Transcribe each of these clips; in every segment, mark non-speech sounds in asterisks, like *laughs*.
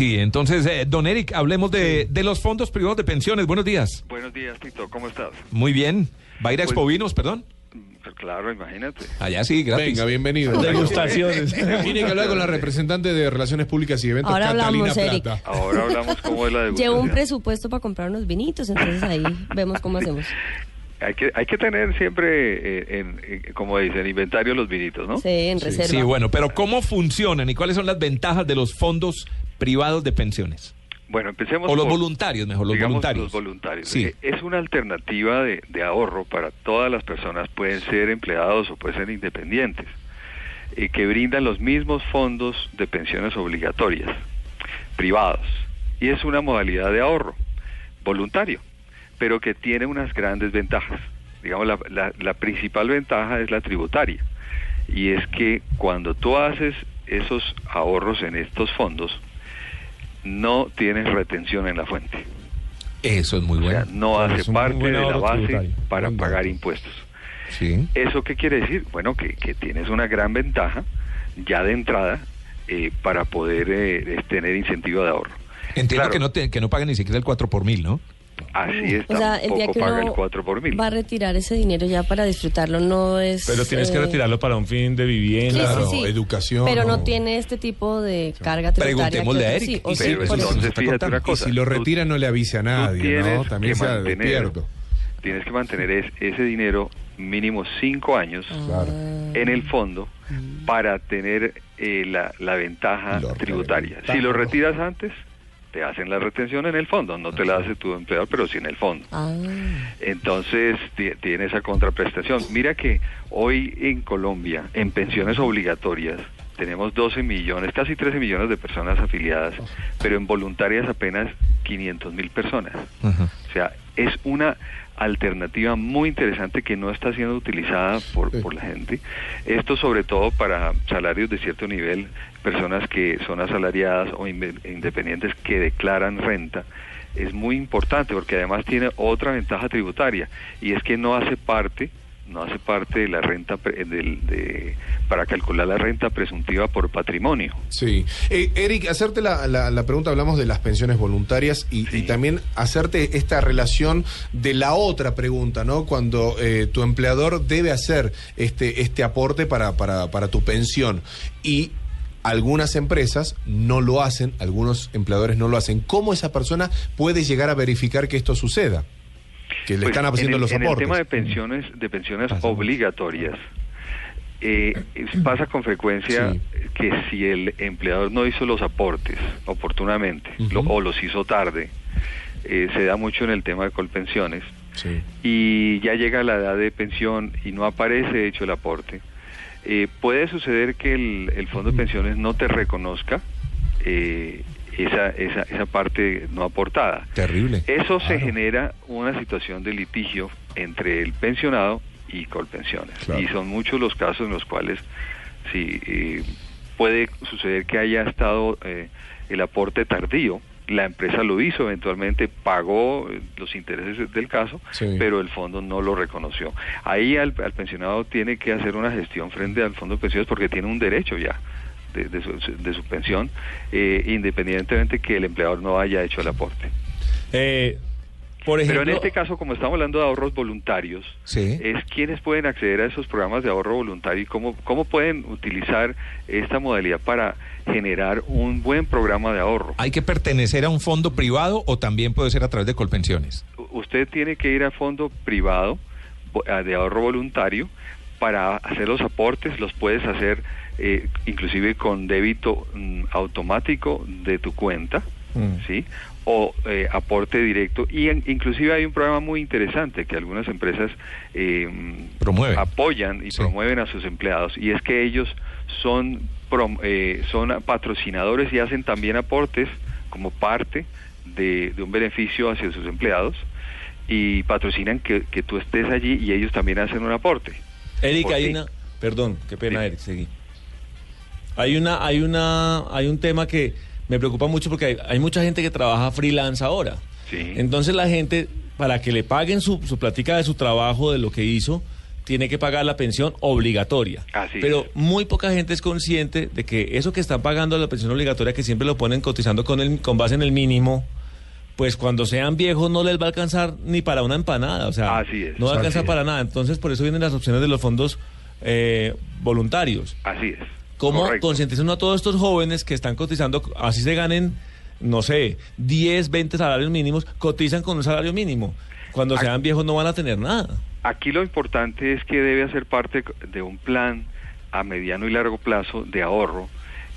Sí, entonces, eh, don Eric, hablemos de, de los fondos privados de pensiones. Buenos días. Buenos días, Tito. ¿Cómo estás? Muy bien. ¿Va a ir a Pues- Expovinos, perdón? Pues claro, imagínate. Allá sí, gratis. Venga, bienvenido. Degustaciones. *laughs* Tiene que hablar con la representante de Relaciones Públicas y Eventos, Ahora Catalina hablamos, Eric. Plata. Ahora hablamos cómo es la *laughs* Llevo un degustación. presupuesto para comprar unos vinitos, entonces ahí vemos cómo hacemos. Hay que, hay que tener siempre, eh, en, eh, como dicen, inventario los vinitos, ¿no? Sí, en reserva. Sí, bueno, pero ¿cómo funcionan y cuáles son las ventajas de los fondos privados de pensiones? Bueno, empecemos O los por, voluntarios, mejor, los digamos, voluntarios. los voluntarios. Sí. Es una alternativa de, de ahorro para todas las personas, pueden ser empleados o pueden ser independientes, eh, que brindan los mismos fondos de pensiones obligatorias, privados. Y es una modalidad de ahorro voluntario, pero que tiene unas grandes ventajas. Digamos, la, la- la principal ventaja es la tributaria. Y es que cuando tú haces esos ahorros en estos fondos, no tienes retención en la fuente. Eso es muy O bueno. sea, no hace es parte de la base tributario. para pagar impuestos. Sí. ¿Eso qué quiere decir? Bueno, que, que tienes una gran ventaja ya de entrada eh, para poder eh, tener incentivo de ahorro. Entiendo Claro. que, no te- que no paguen ni siquiera el 4 por mil, ¿no? Así es, O sea, el día que paga el uno 4 por mil. va a retirar ese dinero ya para disfrutarlo, no es... Pero tienes que eh, retirarlo para un fin de vivienda. Sí, Claro, sí, sí. educación, Pero no tiene este tipo de carga tributaria. Preguntémosle a Eric, o Pero entonces fíjate contando. una cosa. Y si lo tú- retira no le avise a nadie, tienes ¿no? También que se despierto. Tienes que mantener es- ese dinero mínimo cinco años Claro. en el fondo para tener eh, la, la ventaja Lo tributaria. Si lo retiras antes, te hacen la retención en el fondo, no te la hace tu empleador, pero sí en el fondo. Ah, Entonces ti- tiene esa contraprestación. Mira que hoy en Colombia, en pensiones obligatorias, tenemos 12 millones, casi 13 millones de personas afiliadas, pero en voluntarias apenas 500 mil personas. O sea, es una alternativa muy interesante que no está siendo utilizada por, por la gente. Esto sobre todo para salarios de cierto nivel, personas que son asalariadas o independientes que declaran renta. Es muy importante porque además tiene otra ventaja tributaria y es que no hace parte no hace parte de la renta pre- del- de, para calcular la renta presuntiva por patrimonio. Sí. Eh, Eric, hacerte la, la- la pregunta, hablamos de las pensiones voluntarias y, Sí. y también hacerte esta relación de la otra pregunta, ¿no? Cuando eh, tu empleador debe hacer este, este aporte para, para, para tu pensión y algunas empresas no lo hacen, algunos empleadores no lo hacen. ¿Cómo esa persona puede llegar a verificar que esto suceda? Que le Pues, están haciendo en el, los en el aportes. tema de pensiones, de pensiones obligatorias, eh, pasa con frecuencia Sí. que si el empleador no hizo los aportes oportunamente lo- o los hizo tarde, eh, se da mucho en el tema de colpensiones Sí. y ya llega la edad de pensión y no aparece hecho el aporte, eh, puede suceder que el, el fondo de pensiones no te reconozca esa, esa, esa parte no aportada. Terrible. Eso se genera una situación de litigio entre el pensionado y Colpensiones. Claro. Y son muchos los casos en los cuales sí, eh, puede suceder que haya estado eh, el aporte tardío. La empresa lo hizo, eventualmente pagó eh, los intereses del caso, Sí. pero el fondo no lo reconoció. Ahí al, al pensionado tiene que hacer una gestión frente al fondo de pensiones porque tiene un derecho ya de, de su, de su pensión, eh, independientemente que el empleador no haya hecho el aporte. Eh, por ejemplo, Pero en este caso, como estamos hablando de ahorros voluntarios, Sí. es quiénes pueden acceder a esos programas de ahorro voluntario y cómo, cómo pueden utilizar esta modalidad para generar un buen programa de ahorro. ¿Hay que pertenecer a un fondo privado o también puede ser a través de Colpensiones? Usted tiene que ir a fondo privado de ahorro voluntario para hacer los aportes, los puedes hacer eh, inclusive con débito mm, automático de tu cuenta, Mm. ¿sí? O eh, aporte directo. Y en- inclusive hay un programa muy interesante que algunas empresas eh, Promueven. apoyan y Sí. promueven a sus empleados y es que ellos son prom- eh, son patrocinadores y hacen también aportes como parte de, de un beneficio hacia sus empleados y patrocinan que, que tú estés allí y ellos también hacen un aporte. Eric, hay una. Perdón, qué pena, Sí. Eric, seguí. Hay una, hay una, hay un tema que me preocupa mucho porque hay, hay mucha gente que trabaja freelance ahora. Sí. Entonces la gente, para que le paguen su, su platica de su trabajo, de lo que hizo, tiene que pagar la pensión obligatoria. Así Pero es. muy poca gente es consciente de que eso que están pagando la pensión obligatoria, que siempre lo ponen cotizando con, el, con base en el mínimo, pues cuando sean viejos no les va a alcanzar ni para una empanada. O sea, Así es. no va a alcanzar para nada. Entonces, por eso vienen las opciones de los fondos eh, voluntarios. Así es. ¿Cómo concientizan a todos estos jóvenes que están cotizando, así se ganen, no sé, 10, 20 salarios mínimos, cotizan con un salario mínimo? Cuando Aquí- sean viejos no van a tener nada. Aquí lo importante es que debe hacer parte de un plan a mediano y largo plazo de ahorro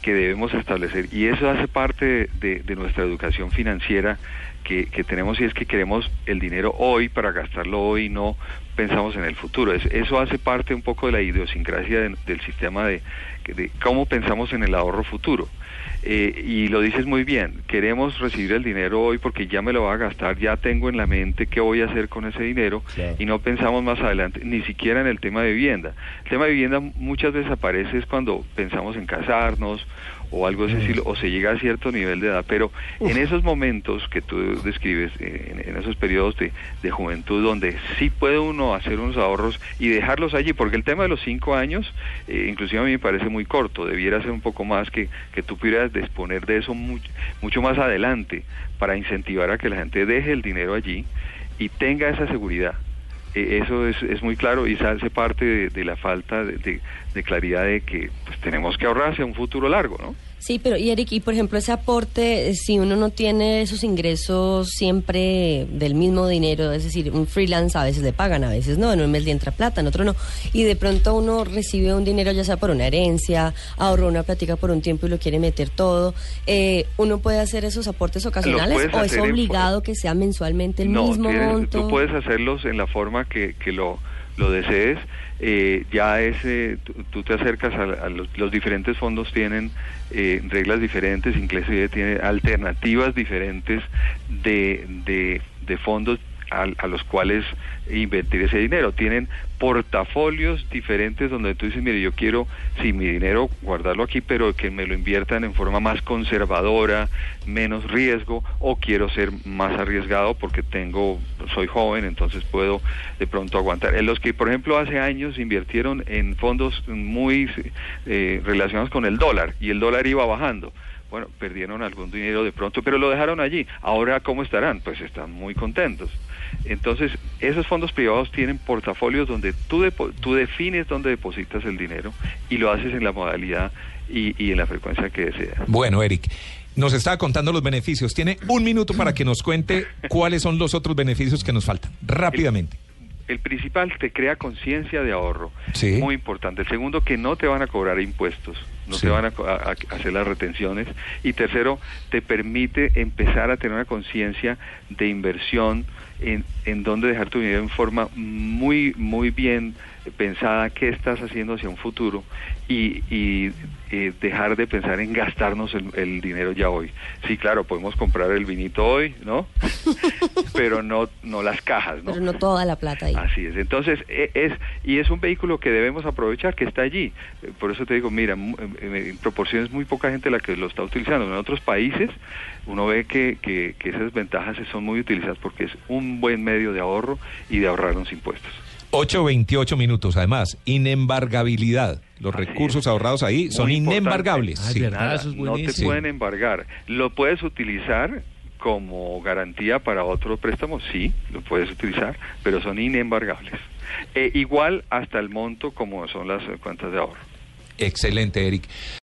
que debemos establecer y eso hace parte de, de- de nuestra educación financiera que, que tenemos y es que queremos el dinero hoy para gastarlo hoy y no pensamos en el futuro. Es- eso hace parte un poco de la idiosincrasia de- del sistema de, de cómo pensamos en el ahorro futuro. Eh, y lo dices muy bien, queremos recibir el dinero hoy porque ya me lo va a gastar, ya tengo en la mente qué voy a hacer con ese dinero Claro. y no pensamos más adelante, ni siquiera en el tema de vivienda. El tema de vivienda muchas veces aparece es cuando pensamos en casarnos o algo de ese estilo, o se llega a cierto nivel de edad, pero en esos momentos que tú describes, en, en esos periodos de, de juventud donde sí puede uno hacer unos ahorros y dejarlos allí, porque el tema de los cinco años, eh, inclusive a mí me parece muy corto, debiera ser un poco más que, que tú pudieras disponer de eso mucho, mucho más adelante para incentivar a que la gente deje el dinero allí y tenga esa seguridad. Eh, eso es, es muy claro y se hace parte de, la falta de, de- claridad de que pues, tenemos que ahorrar hacia un futuro largo, ¿no? Sí, pero y Eric, y por ejemplo ese aporte, eh, si uno no tiene esos ingresos siempre del mismo dinero, es decir, un freelance a veces le pagan, a veces no, en un mes le entra plata, en otro no, y de pronto uno recibe un dinero ya sea por una herencia, ahorró una plática por un tiempo y lo quiere meter todo, eh, ¿uno puede hacer esos aportes ocasionales o es en obligado que sea mensualmente el no, mismo tienes- monto? tú puedes hacerlos en la forma que, que lo, lo desees. Eh, ya ese, tú, tú te acercas a, los diferentes fondos tienen eh, reglas diferentes, inclusive tiene alternativas diferentes de, de, de fondos a, a los cuales invertir ese dinero. Tienen portafolios diferentes donde tú dices, mire, yo quiero, sí, mi dinero guardarlo aquí, pero que me lo inviertan en forma más conservadora, menos riesgo, o quiero ser más arriesgado porque tengo, soy joven, entonces puedo de pronto aguantar. En los que, por ejemplo, hace años invirtieron en fondos muy eh, relacionados con el dólar y el dólar iba bajando bueno, perdieron algún dinero de pronto, pero lo dejaron allí. Ahora, ¿cómo estarán? Pues están muy contentos. Entonces, esos fondos privados tienen portafolios donde tú, tú defines dónde depositas el dinero y lo haces en la modalidad y, y en la frecuencia que deseas. Bueno, Eric, nos estaba contando los beneficios. Tiene un minuto para que nos cuente *laughs* cuáles son los otros beneficios que nos faltan. Rápidamente. El principal te crea conciencia de ahorro, Sí. muy importante. El segundo, que no te van a cobrar impuestos, no Sí. te van a, co- a- a hacer las retenciones. Y tercero, te permite empezar a tener una conciencia de inversión en, en dónde dejar tu dinero en forma muy, muy bien pensada, qué estás haciendo hacia un futuro y, y, eh, dejar de pensar en gastarnos el, el dinero ya hoy. Sí, claro, podemos comprar el vinito hoy, ¿no? *laughs* Pero no, no las cajas, ¿no? Pero no toda la plata ahí. Así es. Entonces, e- es y es un vehículo que debemos aprovechar, que está allí. Eh, Por eso te digo, mira, en proporciones muy poca gente la que lo está utilizando. En otros países uno ve que, que, que esas ventajas son muy utilizadas porque es un buen medio de ahorro y de ahorrar los impuestos. 8.28 minutos. Además, inembargabilidad. Los Así recursos es. ahorrados ahí son importante. inembargables. Ay, sí. verdad. Nada, eso es no te pueden embargar. ¿Lo puedes utilizar como garantía para otro préstamo? Sí, lo puedes utilizar, pero son inembargables. Eh, igual hasta el monto como son las cuentas de ahorro. Excelente, Eric.